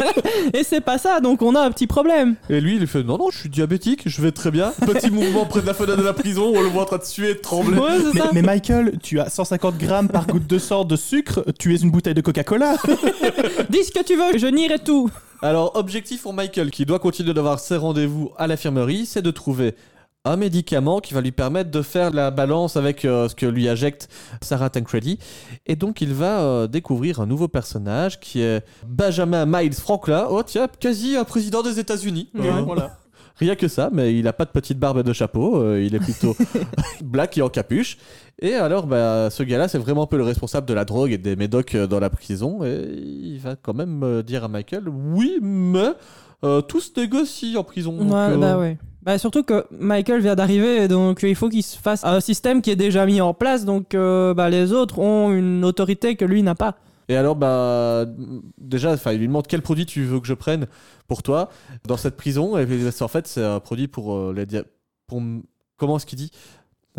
[LAUGHS] Et c'est pas ça, donc on a un petit problème. Et lui il fait non non je suis diabétique, je vais très bien. Petit mouvement près de la fenêtre de la prison, on le voit en train de suer, de trembler. Ouais, Mais, mais Michael, tu as 150 grammes par goutte de sang de sucre, tu es une bouteille de Coca-Cola. [LAUGHS] Dis ce que tu veux, je nierai tout. Alors, objectif pour Michael, qui doit continuer d'avoir ses rendez-vous à l'infirmerie, c'est de trouver un médicament qui va lui permettre de faire la balance avec euh, ce que lui injecte Sarah Tancredi. Et donc, il va euh, découvrir un nouveau personnage qui est Benjamin Miles Franklin. Oh, tiens, quasi un président des États-Unis. Ouais. Euh, voilà. Rien que ça, mais il a pas de petite barbe et de chapeau. euh, il est plutôt [LAUGHS] black et en capuche. Et alors, bah, ce gars-là, c'est vraiment un peu le responsable de la drogue et des médocs euh, dans la prison. Et il va quand même euh, dire à Michael Oui, mais euh, tout se négocie en prison. donc, Ouais, bah ouais. Bah surtout que Michael vient d'arriver, donc il faut qu'il se fasse un système qui est déjà mis en place, donc euh, bah, les autres ont une autorité que lui n'a pas. Et alors, bah, déjà, enfin, il lui demande quel produit tu veux que je prenne pour toi dans cette prison. Et puis, en fait, c'est un produit pour euh, les dia- pour Comment est-ce qu'il dit?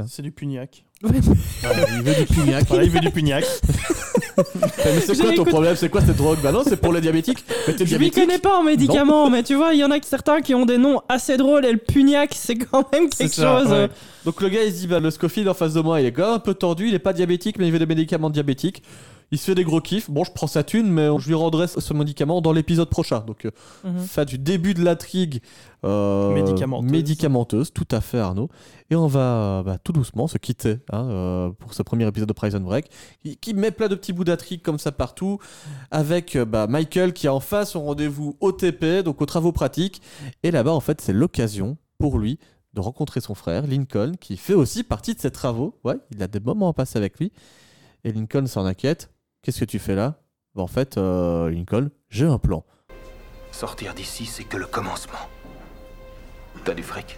C'est du pugnac. Il veut du. Voilà, il veut du pugnac. [LAUGHS] Mais c'est quoi ton problème? C'est quoi cette drogue? Bah non, c'est pour les diabétiques. Mais t'es Je m'y diabétique connais pas en médicaments, mais tu vois, il y en a certains qui ont des noms assez drôles et le pugnac, c'est quand même quelque ça, chose. ouais. Donc le gars il se dit bah, le Scofield en face de moi il est quand même un peu tordu, il est pas diabétique mais il veut des médicaments diabétiques. Il se fait des gros kiffs. Bon, je prends sa thune, mais je lui rendrai ce médicament dans l'épisode prochain. Donc, fin du début de l'intrigue euh, Médicamenteuse. médicamenteuse, tout à fait, Arnaud. Et on va euh, bah, tout doucement se quitter hein, euh, pour ce premier épisode de Prison Break, qui, qui met plein de petits bouts d'intrigue comme ça partout, avec euh, bah, Michael qui a enfin son rendez-vous au TP, donc aux travaux pratiques. Et là-bas, en fait, c'est l'occasion pour lui de rencontrer son frère, Lincoln, qui fait aussi partie de ses travaux. Ouais, il a des moments à passer avec lui. Et Lincoln s'en inquiète. Qu'est-ce que tu fais là? Bah, En fait, euh, Lincoln, j'ai un plan. Sortir d'ici, c'est que le commencement. T'as du fric?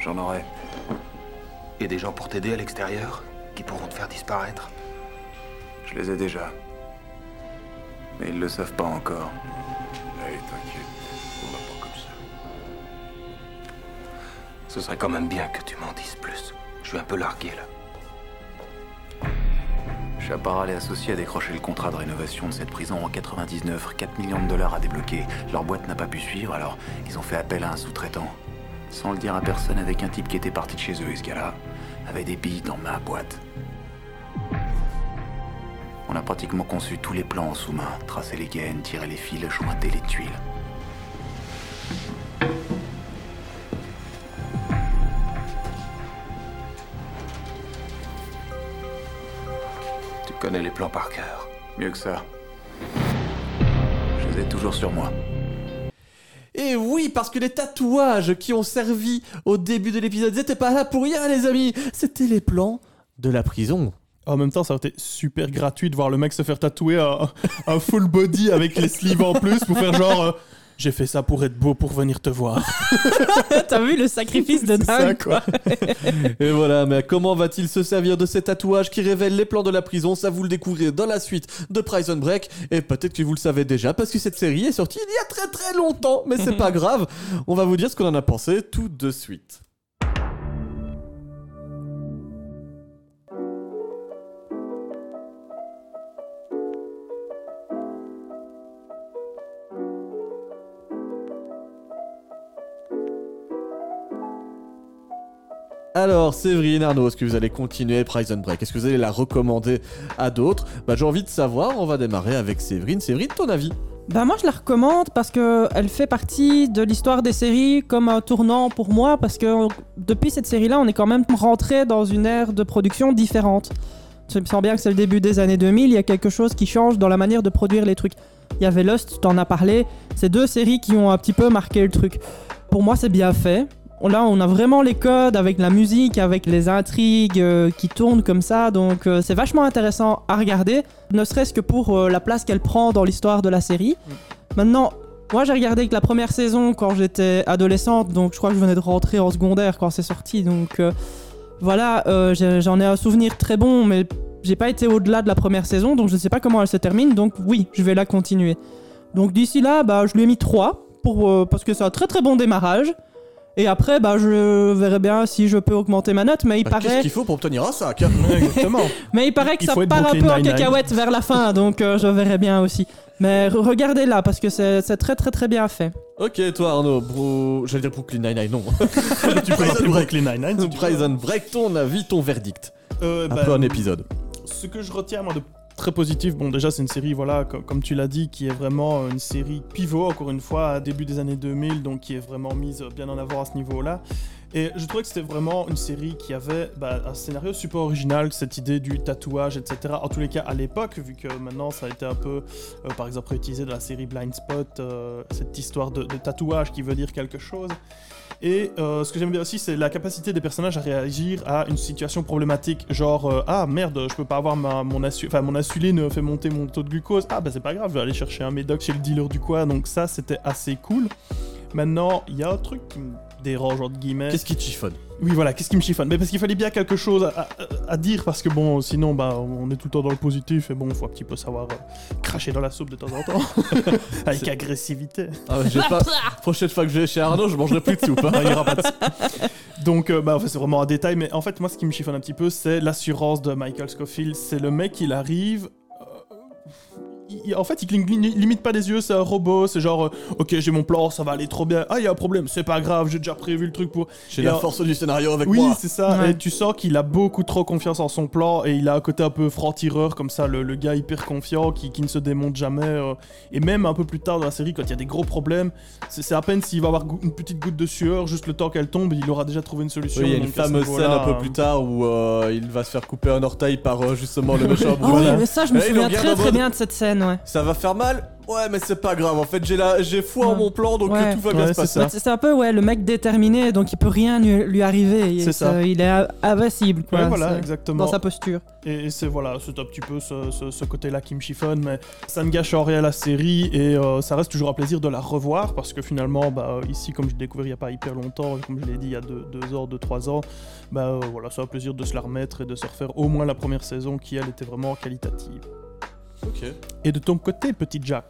J'en aurai. Et des gens pour t'aider à l'extérieur Qui pourront te faire disparaître? Je les ai déjà. Mais ils le savent pas encore. Allez, t'inquiète. On va pas comme ça. Ce serait quand même bien que tu m'en dises plus. Je suis un peu largué là. Chaparral et associés a décroché le contrat de rénovation de cette prison en 99. 4 millions de dollars à débloquer. Leur boîte n'a pas pu suivre, alors ils ont fait appel à un sous-traitant. Sans le dire à personne, avec un type qui était parti de chez eux, et ce avait des billes dans ma boîte. On a pratiquement conçu tous les plans en sous-main. Tracer les gaines, tirer les fils, jointer les tuiles. Connais les plans par cœur. Mieux que ça. Je les ai toujours sur moi. Et oui, parce que les tatouages qui ont servi au début de l'épisode n'étaient pas là pour rien, les amis. C'était les plans de la prison. En même temps, ça aurait été super gratuit de voir le mec se faire tatouer un, un full body avec les sleeves en plus pour faire genre. euh, j'ai fait ça pour être beau pour venir te voir. [LAUGHS] [LAUGHS] T'as vu le sacrifice de C'est ça, dingue quoi. Et voilà, mais comment va-t-il se servir de ces tatouages qui révèlent les plans de la prison? Ça, vous le découvrirez dans la suite de Prison Break. Et peut-être que vous le savez déjà, parce que cette série est sortie il y a très très longtemps, mais c'est [LAUGHS] pas grave. On va vous dire ce qu'on en a pensé tout de suite. Alors, Séverine Arnaud, est-ce que vous allez continuer Prison Break? Est-ce que vous allez la recommander à d'autres? Bah, J'ai envie de savoir, on va démarrer avec Séverine. Séverine, ton avis? Bah moi je la recommande parce que elle fait partie de l'histoire des séries comme un tournant pour moi parce que depuis cette série-là on est quand même rentré dans une ère de production différente. Je me sens bien que c'est le début des années 2000, il y a quelque chose qui change dans la manière de produire les trucs. Il y avait Lost, tu t'en as parlé, c'est deux séries qui ont un petit peu marqué le truc. Pour moi c'est bien fait. Là on a vraiment les codes avec la musique, avec les intrigues euh, qui tournent comme ça, donc euh, c'est vachement intéressant à regarder, ne serait-ce que pour euh, la place qu'elle prend dans l'histoire de la série. Maintenant, moi j'ai regardé que la première saison quand j'étais adolescente, donc je crois que je venais de rentrer en secondaire quand c'est sorti, donc euh, voilà, euh, j'en ai un souvenir très bon, mais j'ai pas été au-delà de la première saison, donc je sais pas comment elle se termine, donc oui, je vais la continuer. Donc d'ici là, bah, je lui ai mis 3 pour, euh, parce que c'est un très très bon démarrage. Et après, bah, je verrai bien si je peux augmenter ma note, mais il Bah, Qu'est-ce paraît, qu'il faut pour obtenir un sac Ouais, [LAUGHS] Exactement. mais il paraît que Il ça part un peu en cacahuète vers la fin, donc euh, je verrai bien aussi. Mais re- regardez là, parce que c'est très très très bien fait. Ok, toi Arnaud, bro... j'allais dire Brooklyn Nine-Nine, non. [LAUGHS] tu peux l'appeler Brooklyn Nine-Nine. Prison Break, ton avis, ton verdict. Euh, Un bah, peu un épisode. Ce que je retiens moi de très positif, bon déjà c'est une série voilà co- comme, tu l'as dit qui est vraiment une série pivot encore une fois à début des années 2000 donc qui est vraiment mise bien en avant à ce niveau-là. Et je trouvais que c'était vraiment une série qui avait bah, un scénario super original, cette idée du tatouage, etc. En tous les cas à l'époque, vu que maintenant ça a été un peu, euh, par exemple, utilisé dans la série Blind Spot, euh, cette histoire de, tatouage qui veut dire quelque chose. Et euh, ce que j'aime bien aussi, c'est la capacité des personnages à réagir à une situation problématique. Genre, ah merde, je peux pas avoir ma, mon, enfin, mon insuline fait monter mon taux de glucose. Ah bah c'est pas grave, je vais aller chercher un médoc chez le dealer du coin. Donc ça, c'était assez cool. Maintenant, il y a un truc qui me dérange, entre guillemets. Qu'est-ce qui te chiffonne? Oui, voilà, qu'est-ce qui me chiffonne? Mais parce qu'il fallait bien quelque chose à, à- à dire, parce que bon, sinon, bah, on est tout le temps dans le positif, et bon, faut un petit peu savoir euh, cracher dans la soupe de temps en temps. [LAUGHS] Avec agressivité. ah, ouais, pas... [LAUGHS] Prochaine fois que je vais chez Arnaud, je mangerai plus de soupe. hein. [LAUGHS] Il y aura pas de Donc, euh, bah, en fait, c'est vraiment un détail, mais en fait, moi, ce qui me chiffonne un petit peu, c'est l'assurance de Michael Scofield. C'est le mec, il arrive. Il- en fait, il cligne li- limite pas des yeux, c'est un robot, c'est genre, euh, ok, j'ai mon plan, ça va aller trop bien. Ah, il y a un problème, c'est pas grave, j'ai déjà prévu le truc pour. J'ai la force du scénario avec Oui, moi. c'est ça. Ouais. Et tu sens qu'il a beaucoup trop confiance en son plan et il a un côté un peu franc-tireur, comme ça, le, le gars hyper confiant qui, qui ne se démonte jamais. euh. et même un peu plus tard dans la série, quand il y a des gros problèmes, c'est à peine s'il va avoir une petite goutte de sueur, juste le temps qu'elle tombe, il aura déjà trouvé une solution. Oui, il y a une fameuse scène un peu plus tard où euh, il va se faire couper un orteil par euh, justement le méchant Ah oui, mais ça, je me souviens très très bien de cette scène, ouais. Ça va faire mal Ouais, mais c'est pas grave. En fait, j'ai la... j'ai foi en Ouais. mon plan, donc Ouais. euh, tout va bien Ouais, se c'est passer. ça. C'est c'est un peu ouais, le mec déterminé, donc il peut rien lui, lui arriver. Il- C'est ça. Il est a- invincible, quoi. Ouais, voilà, c'est- exactement. Dans sa posture. Et c'est voilà, c'est un petit peu ce, ce- ce côté-là qui me chiffonne, mais ça ne gâche en rien la série et euh, ça reste toujours un plaisir de la revoir parce que finalement, bah, ici, comme je l'ai découvert il n'y a pas hyper longtemps, comme je l'ai dit il y a deux, deux ans, deux, trois ans, bah euh, voilà, c'est un plaisir de se la remettre et de se refaire au moins la première saison qui elle était vraiment qualitative. Ok. Et de ton côté, petit Jack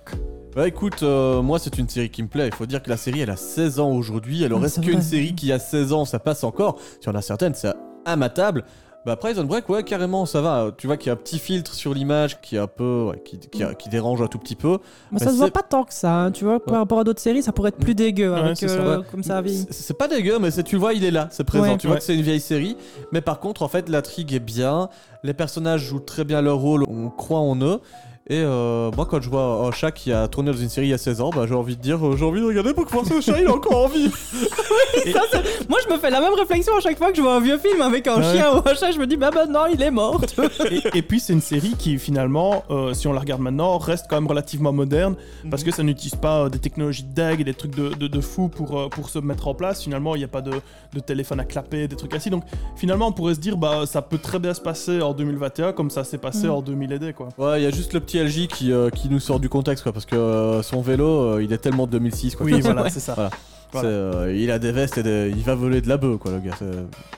Bah écoute, euh, moi c'est une série qui me plaît. Il faut dire que la série elle a 16 ans aujourd'hui. Alors Ah, est-ce qu'une série qui a 16 ans ça passe encore? Si on a certaines, c'est immatable. Bah Prison Break, ouais, carrément, ça va. Tu vois qu'il y a un petit filtre sur l'image qui est un peu. ouais, qui, qui, qui dérange un tout petit peu. Mais Bah, ça se voit c'est- pas tant que ça, hein, tu vois. Par Ouais. rapport à d'autres séries, ça pourrait être plus dégueu Ouais, avec ça, euh, comme ça. C'est pas dégueu, mais c'est- tu le vois, il est là, c'est présent. Ouais. Tu vois Ouais. que c'est une vieille série. Mais par contre, en fait, l'intrigue est bien. Les personnages jouent très bien leur rôle. On croit en eux. Et euh, moi, quand je vois un chat qui a tourné dans une série il y a 16 ans, bah, j'ai envie de dire, euh, j'ai envie de regarder pour voir ce chat, il est encore en vie. [LAUGHS] Moi, je me fais la même réflexion à chaque fois que je vois un vieux film avec un Ouais. chien ou un chat. Je me dis, bah maintenant, il est mort. [LAUGHS] et, et puis c'est une série qui finalement, euh, si on la regarde maintenant, reste quand même relativement moderne parce que ça n'utilise pas euh, des technologies de dingue et des trucs de, de, de fou pour, euh, pour se mettre en place. Finalement, il n'y a pas de, de téléphone à clapper, des trucs ainsi. Donc finalement, on pourrait se dire, bah ça peut très bien se passer en 2021 comme ça s'est passé Mm. en 2000 et des, quoi. Ouais, il y a juste le petit LJ qui, euh, qui nous sort du contexte, quoi, parce que euh, son vélo, euh, il est tellement de 2006, quoi. Oui, [LAUGHS] voilà, c'est ça. Voilà. Voilà. C'est, il a des vestes et des- il va voler de la bœuf, quoi, le gars. c'est-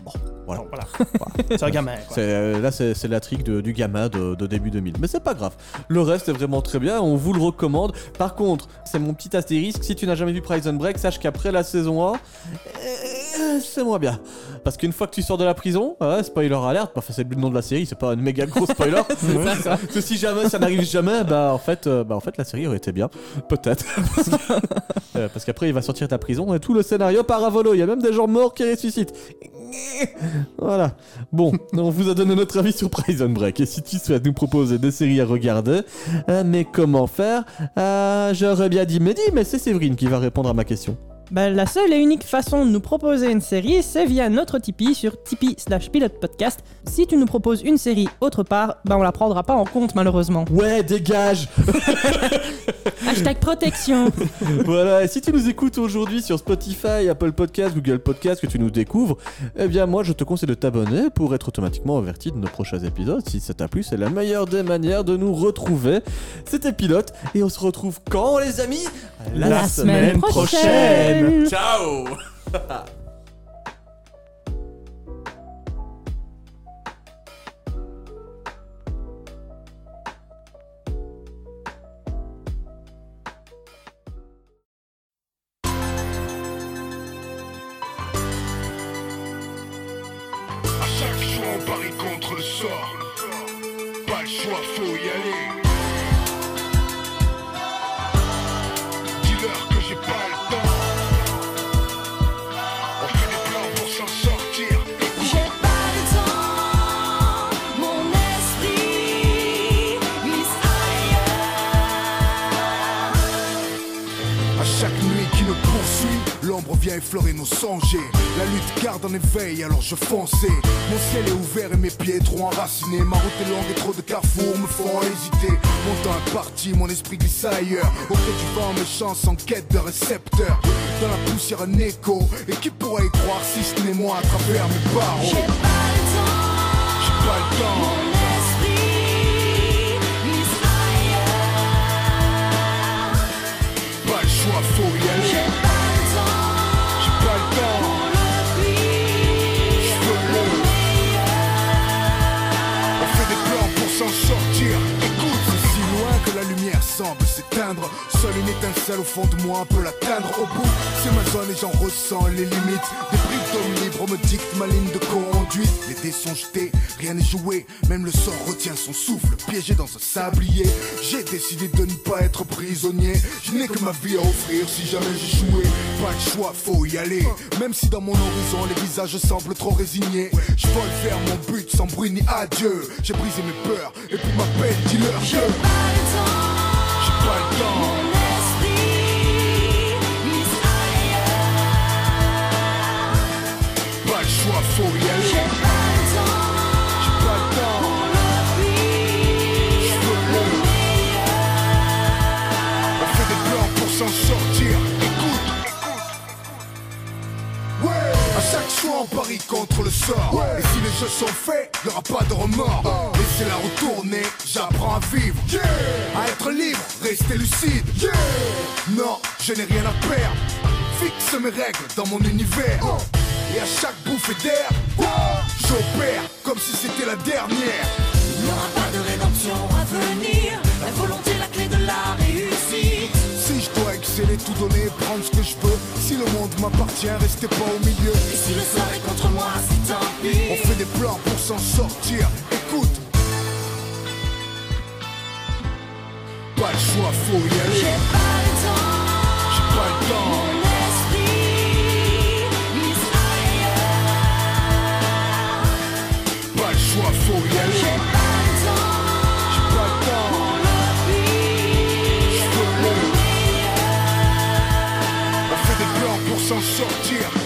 Bon, [LAUGHS] voilà. C'est un gamin, quoi. Euh, là, c'est, la trick de- du gamin de, de début 2000. Mais c'est pas grave. Le reste est vraiment très bien. On vous le recommande. Par contre, c'est mon petit astérisque. Si tu n'as jamais vu Prison Break, sache qu'après la saison 1, euh, c'est moins bien. Parce qu'une fois que tu sors de la prison, ouais, spoiler alert, enfin, c'est le nom de la série, c'est pas un méga gros spoiler. [LAUGHS] Que si jamais ça n'arrive jamais, bah en fait, euh, bah en fait la série aurait été bien, peut-être. [LAUGHS] parce qu'après il va sortir de ta prison et tout le scénario part à volo. Il y a même des gens morts qui ressuscitent. Voilà. Bon, [LAUGHS] on vous a donné notre avis sur Prison Break. Et si tu souhaites nous proposer des séries à regarder, euh, mais comment faire Euh, J'aurais bien dit Mehdi, mais c'est Séverine qui va répondre à ma question. Bah, la seule et unique façon de nous proposer une série, c'est via notre Tipeee sur Tipeee slash Podcast. Si tu nous proposes une série autre part, bah on la prendra pas en compte malheureusement. Ouais, dégage [LAUGHS] Hashtag protection. [LAUGHS] voilà, et si tu nous écoutes aujourd'hui sur Spotify, Apple Podcast, Google Podcast, que tu nous découvres, eh bien moi je te conseille de t'abonner pour être automatiquement averti de nos prochains épisodes. Si ça t'a plu, c'est la meilleure des manières de nous retrouver. C'était Pilote, et on se retrouve quand les amis? La semaine prochaine. Ciao [LAUGHS] éveil, alors je fonçais. Mon ciel est ouvert et mes pieds trop enracinés. Ma route est longue et trop de carrefours me font hésiter. Mon temps est parti, mon esprit glisse ailleurs. Au du vent, mes chances en quête de récepteurs. Dans la poussière, un écho. Et qui pourrait y croire si ce n'est moi à travers mes barreaux? Pas J'ai pas le temps. Semble s'éteindre. Seule une étincelle au fond de moi peut l'atteindre. Au bout, c'est ma zone et j'en ressens les limites. Des briques d'hommes libres me dictent ma ligne de conduite. Les dés sont jetés, rien n'est joué. Même le sort retient son souffle, piégé dans un sablier. J'ai décidé de ne pas être prisonnier. Je n'ai que ma vie à offrir si jamais j'échouais. Pas de choix, faut y aller. Même si dans mon horizon les visages semblent trop résignés. Je vole vers mon but sans bruit ni adieu. J'ai brisé mes peurs et puis m'appelle dealer. J'ai pas le on parie contre le sort. Et si les jeux sont faits, y aura pas de remords. Laissez-la retourner, j'apprends à vivre. À être libre, rester lucide. Non, je n'ai rien à perdre. Fixe mes règles dans mon univers. Et à chaque bouffée d'air, j'opère comme si c'était la dernière. Il n'y aura pas de rédemption à venir. La volonté est la clé de la réussite. Si je dois exceller, tout donner, prendre ce que je veux. Le monde m'appartient, restez pas au milieu. Et si le sort est contre moi, c'est tant pis. On fait des plans pour s'en sortir. Écoute. Pas le choix, faut y J'ai aller. pas le temps, J'ai pas le temps. Plans pour s'en sortir.